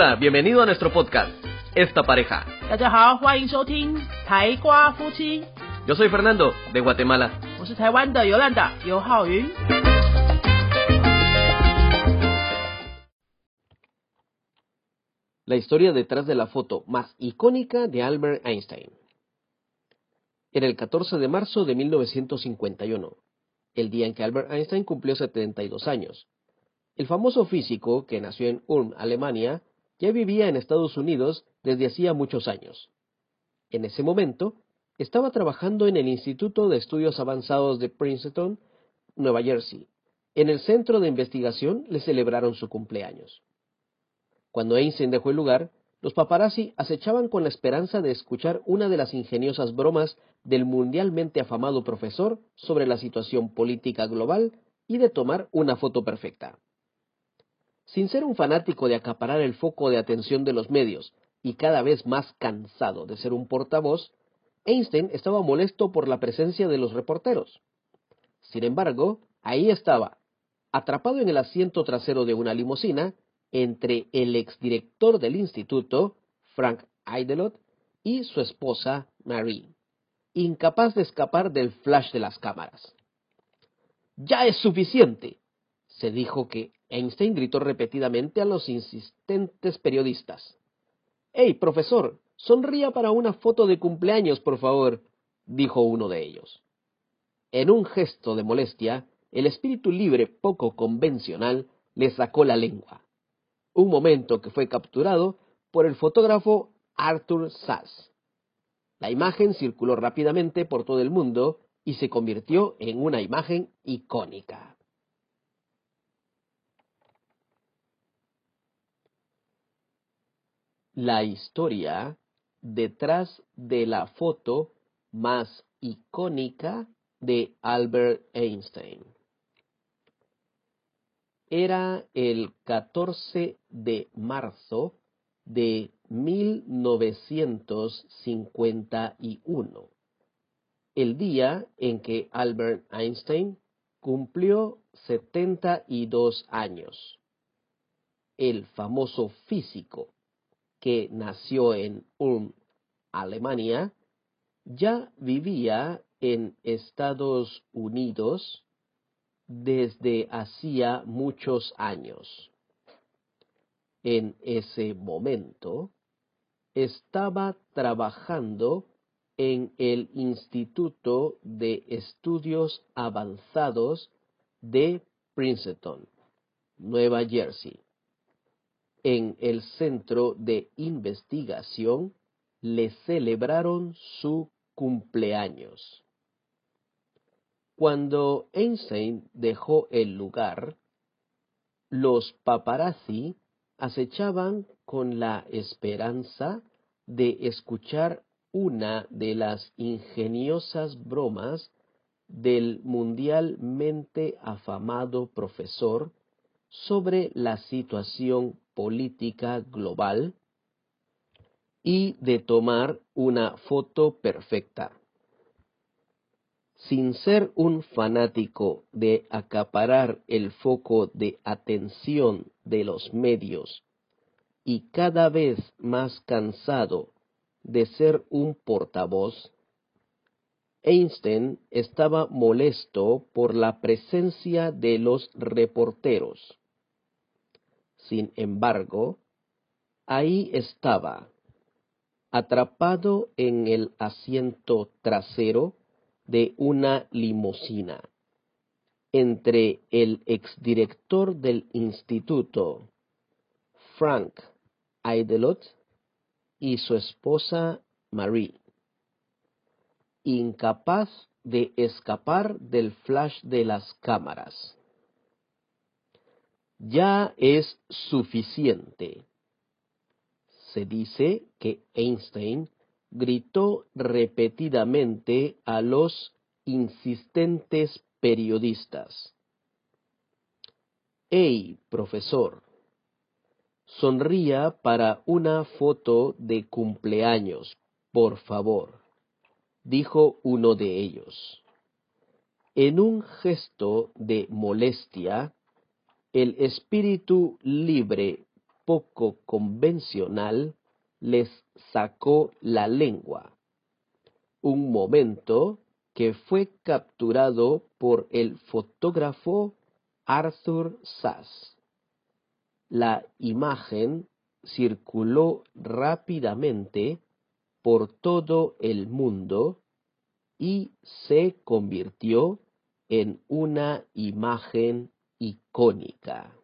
Hola, bienvenido a nuestro podcast, Esta Pareja. Yo soy Fernando, de Guatemala. La historia detrás de la foto más icónica de Albert Einstein. Era el 14 de marzo de 1951, el día en que Albert Einstein cumplió 72 años. El famoso físico, que nació en Ulm, Alemania, ya vivía en Estados Unidos desde hacía muchos años. En ese momento, estaba trabajando en el Instituto de Estudios Avanzados de Princeton, Nueva Jersey. En el centro de investigación le celebraron su cumpleaños. Cuando Einstein dejó el lugar, los paparazzi acechaban con la esperanza de escuchar una de las ingeniosas bromas del mundialmente afamado profesor sobre la situación política global y de tomar una foto perfecta. Sin ser un fanático de acaparar el foco de atención de los medios y cada vez más cansado de ser un portavoz, Einstein estaba molesto por la presencia de los reporteros. Sin embargo, ahí estaba, atrapado en el asiento trasero de una limusina, entre el exdirector del instituto, Frank Idelot, y su esposa, Marie, incapaz de escapar del flash de las cámaras. Ya es suficiente, se dijo que Einstein gritó repetidamente a los insistentes periodistas. ¡Hey, profesor! Sonría para una foto de cumpleaños, por favor, dijo uno de ellos. En un gesto de molestia, el espíritu libre poco convencional le sacó la lengua un momento que fue capturado por el fotógrafo Arthur Sass. La imagen circuló rápidamente por todo el mundo y se convirtió en una imagen icónica. La historia detrás de la foto más icónica de Albert Einstein era el 14 de marzo de 1951, el día en que Albert Einstein cumplió 72 años. El famoso físico que nació en Ulm, Alemania, ya vivía en Estados Unidos desde hacía muchos años. En ese momento estaba trabajando en el Instituto de Estudios Avanzados de Princeton, Nueva Jersey. En el centro de investigación le celebraron su cumpleaños. Cuando Einstein dejó el lugar, los paparazzi acechaban con la esperanza de escuchar una de las ingeniosas bromas del mundialmente afamado profesor sobre la situación política global y de tomar una foto perfecta sin ser un fanático de acaparar el foco de atención de los medios y cada vez más cansado de ser un portavoz, Einstein estaba molesto por la presencia de los reporteros. Sin embargo, ahí estaba, atrapado en el asiento trasero de una limusina entre el exdirector del instituto, Frank Idelot, y su esposa Marie, incapaz de escapar del flash de las cámaras. Ya es suficiente. Se dice que Einstein gritó repetidamente a los insistentes periodistas. ¡Hey, profesor! Sonría para una foto de cumpleaños, por favor, dijo uno de ellos. En un gesto de molestia, el espíritu libre poco convencional les sacó la lengua. Un momento que fue capturado por el fotógrafo Arthur Sass. La imagen circuló rápidamente por todo el mundo y se convirtió en una imagen icónica.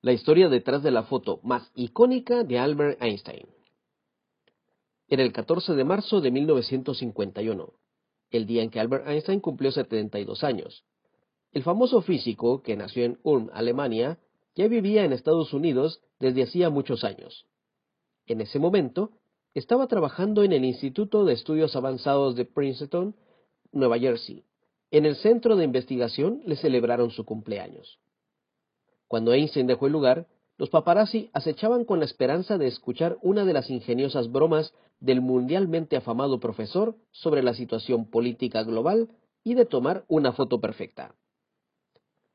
La historia detrás de la foto más icónica de Albert Einstein. Era el 14 de marzo de 1951, el día en que Albert Einstein cumplió 72 años. El famoso físico, que nació en Ulm, Alemania, ya vivía en Estados Unidos desde hacía muchos años. En ese momento, estaba trabajando en el Instituto de Estudios Avanzados de Princeton, Nueva Jersey. En el centro de investigación le celebraron su cumpleaños. Cuando Einstein dejó el lugar, los paparazzi acechaban con la esperanza de escuchar una de las ingeniosas bromas del mundialmente afamado profesor sobre la situación política global y de tomar una foto perfecta.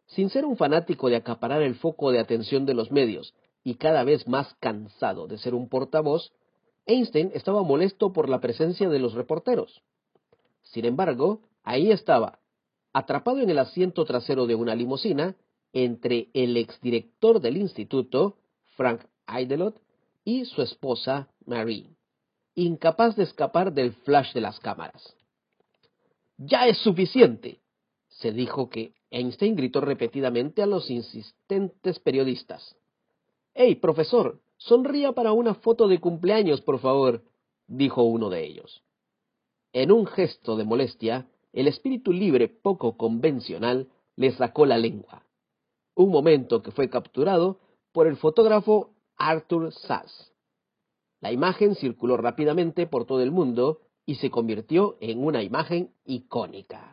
Sin ser un fanático de acaparar el foco de atención de los medios y cada vez más cansado de ser un portavoz, Einstein estaba molesto por la presencia de los reporteros. Sin embargo, ahí estaba, atrapado en el asiento trasero de una limusina, entre el exdirector del instituto, Frank Eidelot, y su esposa, Marie, incapaz de escapar del flash de las cámaras. Ya es suficiente, se dijo que Einstein gritó repetidamente a los insistentes periodistas. ¡Hey, profesor! Sonría para una foto de cumpleaños, por favor, dijo uno de ellos. En un gesto de molestia, el espíritu libre poco convencional le sacó la lengua. Un momento que fue capturado por el fotógrafo Arthur Sass. La imagen circuló rápidamente por todo el mundo y se convirtió en una imagen icónica.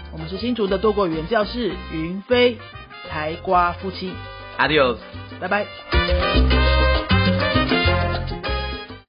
我们是新竹的多国语言教室云飞台瓜夫妻。，Adios，拜拜。